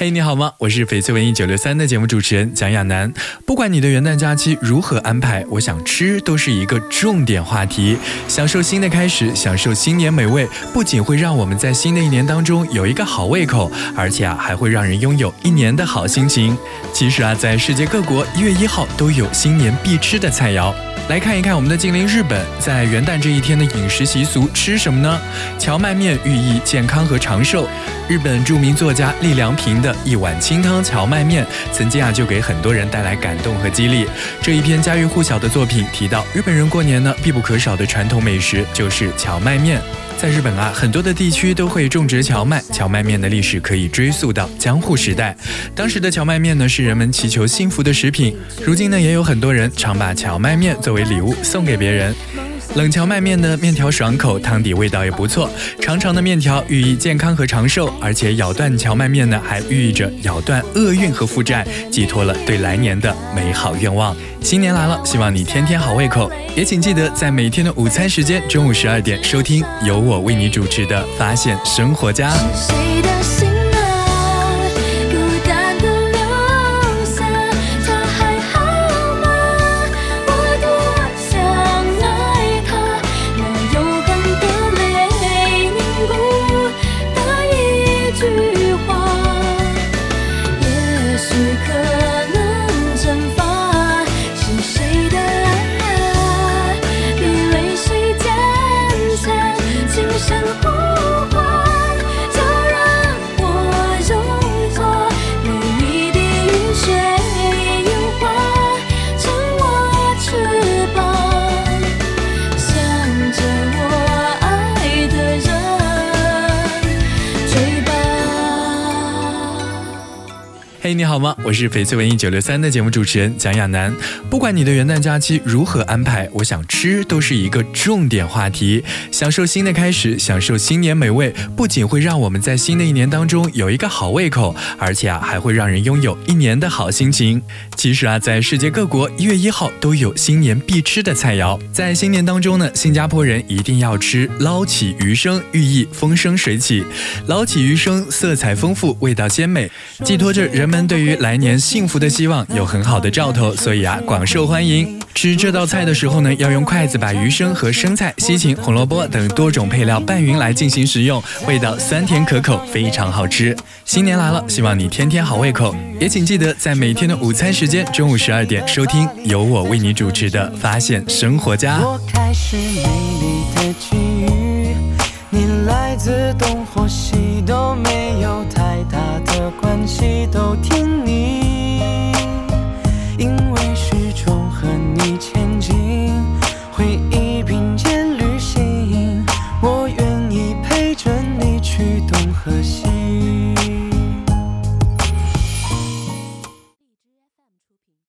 嘿，你好吗？我是翡翠文艺九六三的节目主持人蒋亚楠。不管你的元旦假期如何安排，我想吃都是一个重点话题。享受新的开始，享受新年美味，不仅会让我们在新的一年当中有一个好胃口，而且啊，还会让人拥有一年的好心情。其实啊，在世界各国，一月一号都有新年必吃的菜肴。来看一看我们的近邻日本，在元旦这一天的饮食习俗吃什么呢？荞麦面寓意健康和长寿。日本著名作家立良平的一碗清汤荞麦面，曾经啊就给很多人带来感动和激励。这一篇家喻户晓的作品提到，日本人过年呢必不可少的传统美食就是荞麦面。在日本啊，很多的地区都会种植荞麦，荞麦面的历史可以追溯到江户时代。当时的荞麦面呢，是人们祈求幸福的食品。如今呢，也有很多人常把荞麦面作为礼物送给别人。冷荞麦面的面条爽口，汤底味道也不错。长长的面条寓意健康和长寿，而且咬断荞麦面呢，还寓意着咬断厄运和负债，寄托了对来年的美好愿望。新年来了，希望你天天好胃口，也请记得在每天的午餐时间中午十二点收听由我为你主持的《发现生活家》。嘿，你好吗？我是翡翠文艺九六三的节目主持人蒋亚楠。不管你的元旦假期如何安排，我想吃都是一个重点话题。享受新的开始，享受新年美味，不仅会让我们在新的一年当中有一个好胃口，而且啊，还会让人拥有一年的好心情。其实啊，在世界各国，一月一号都有新年必吃的菜肴。在新年当中呢，新加坡人一定要吃捞起鱼生，寓意风生水起。捞起鱼生色彩丰富，味道鲜美，寄托着人。们对于来年幸福的希望有很好的兆头，所以啊广受欢迎。吃这道菜的时候呢，要用筷子把鱼生和生菜、西芹、红萝卜等多种配料拌匀来进行食用，味道酸甜可口，非常好吃。新年来了，希望你天天好胃口，也请记得在每天的午餐时间中午十二点收听由我为你主持的《发现生活家》。我开始美丽的际遇，你来自东或西都没关系都听你，因为始终和你前进，回忆并肩旅行，我愿意陪着你去东和西。